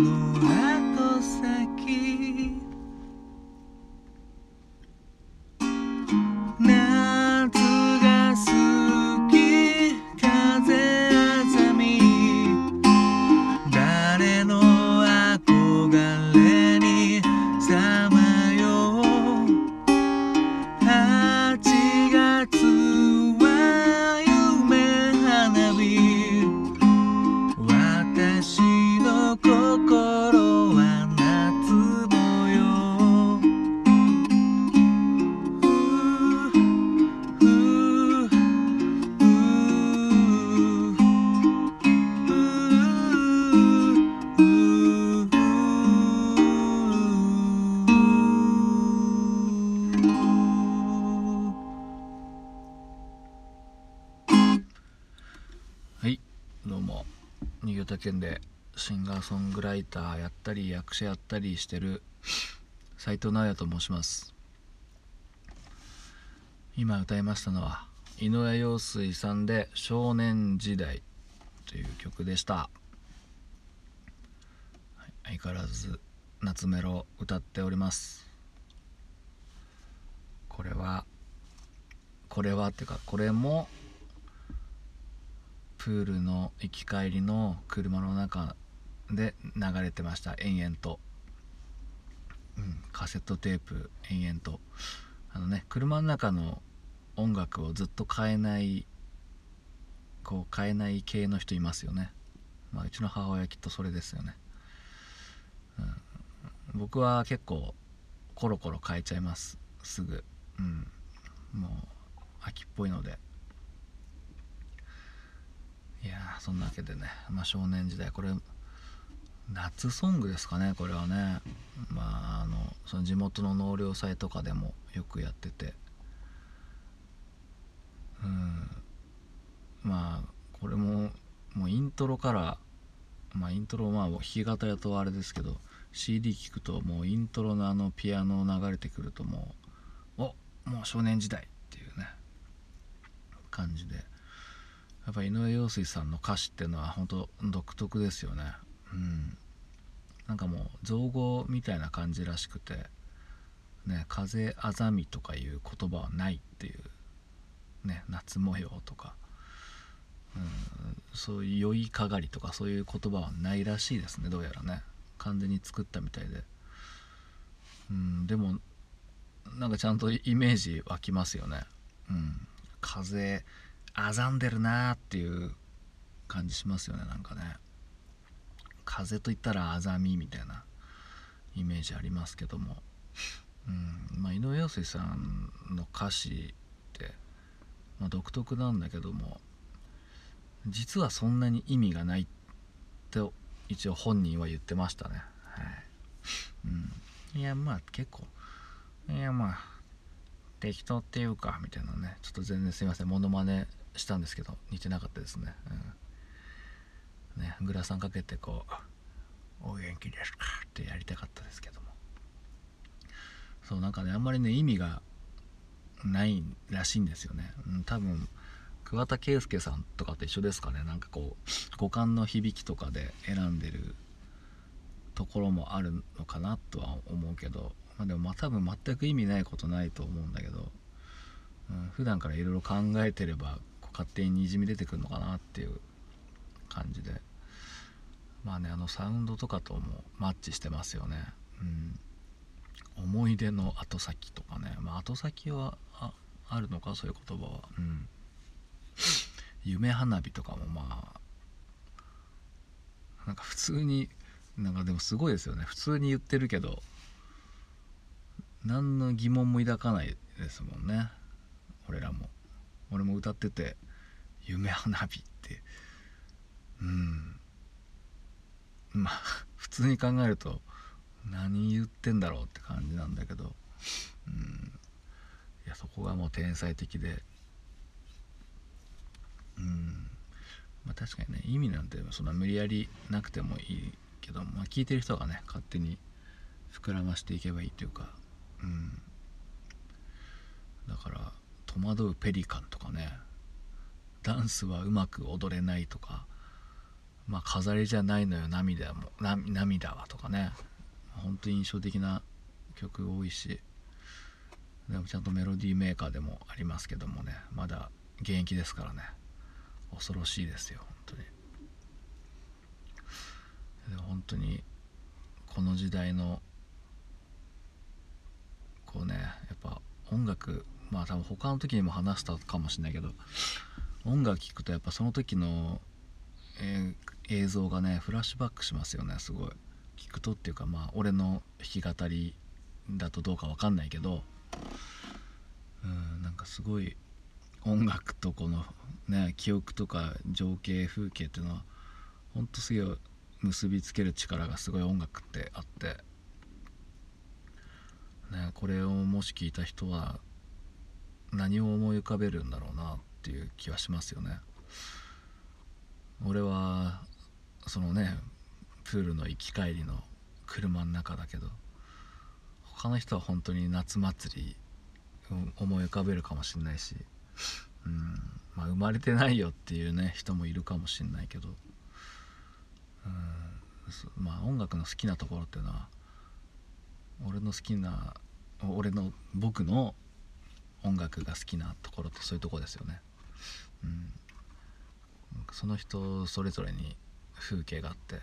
blue. どうも新潟県でシンガーソングライターやったり役者やったりしてる斉藤直也と申します。今歌いましたのは井上陽水さんで「少年時代」という曲でした、はい、相変わらず夏メロ歌っております。これはこれはっていうかこれもプールの行き帰りの車の中で流れてました。延々と、うん、カセットテープ延々と。あのね車の中の音楽をずっと変えないこう変えない系の人いますよね、まあ、うちの母親きっとそれですよね、うん、僕は結構コロコロ変えちゃいます。すぐ、うん、もう秋っぽいのでいやそんなわけでね、まあ、少年時代これ夏ソングですかねこれはね。まああのその地元の納涼祭とかでもよくやってて。うん。まあこれももうイントロからまあイントロまあ弾き語りとあれですけど CD 聴くともうイントロのあのピアノを流れてくるともうおもう少年時代っていうね感じで。やっぱ井上陽水さんの歌詞っていうのは本当独特ですよね。うん。なんかもう造語みたいな感じらしくてね風あざみとかいう言葉はないっていうね夏模様とか、うん、そういう酔いかがりとかそういう言葉はないらしいですねどうやらね。完全に作ったみたいで。うんでもなんかちゃんとイメージ湧きますよね。うん。風あざんでるなーっていう感じしますよねなんかね。風といったらあざみみたいなイメージありますけども、うんまあ、井上陽水さんの歌詞って、まあ、独特なんだけども実はそんなに意味がないって一応本人は言ってましたね。はい、うん、いやまあ結構いやまあ適当っていうかみたいなね。ちょっと全然すいません。モノマネしたんですけど似てなかったですね,、うん、ねグラサンかけてこう「お元気ですか?」ってやりたかったですけども。そうなんかねあんまりね意味がないらしいんですよね、うん、多分桑田佳祐さんとかと一緒ですかね。なんかこう五感の響きとかで選んでるところもあるのかなとは思うけど、まあ、でもまあ多分全く意味ないことないと思うんだけど、うん、普段からいろいろ考えてれば勝手ににじみ出てくるのかなっていう感じで。まあねあのサウンドとかともマッチしてますよね。うん。思い出の後先とかね。まあ後先はああるのか？そういう言葉は。うん。夢花火とかもまあなんか普通になんかでもすごいですよね。普通に言ってるけど何の疑問も抱かないですもんね。歌ってて「夢花火」って。うん。まあ普通に考えると何言ってんだろうって感じなんだけど。うん。いやそこがもう天才的で。うん。まあ確かにね意味なんてそんな無理やりなくてもいいけど、まあ、聞いてる人がね勝手に膨らましていけばいいというか。うん。だから戸惑うペリカンとかね。ダンスはうまく踊れないとか。まあ飾りじゃないのよ涙も。涙はとかね。本当に印象的な曲多いし。でもちゃんとメロディーメーカーでもありますけどもね。まだ現役ですからね。恐ろしいですよ本当に。本当にこの時代のこうねやっぱ音楽まあ多分他の時にも話したかもしれないけど音楽聴くとやっぱその時の、えー、映像がねフラッシュバックしますよねすごい。聞くとっていうかまあ俺の弾き語りだとどうか分かんないけどうんなんかすごい音楽とこのね記憶とか情景風景っていうのはほんとすげえ結びつける力がすごい音楽ってあってねこれをもし聞いた人は何を思い浮かべるんだろうなっていう気はしますよね。俺はそのねプールの行き帰りの車の中だけど他の人は本当に夏祭り思い浮かべるかもしんないし、うんまあ、生まれてないよっていうね人もいるかもしんないけど、うんまあ音楽の好きなところっていうのは俺の好きな俺の僕の音楽が好きなところってそういうとこですよね。うん、その人それぞれに風景があって。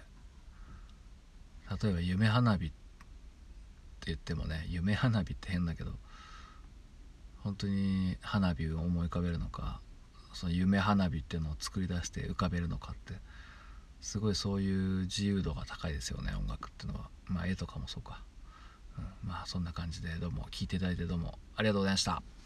例えば夢花火って言ってもね夢花火って変だけど本当に花火を思い浮かべるのかその夢花火っていうのを作り出して浮かべるのかってすごいそういう自由度が高いですよね音楽っていうのは。まあ絵とかもそうか、うん、まあそんな感じでどうも聴いていただいてどうもありがとうございました。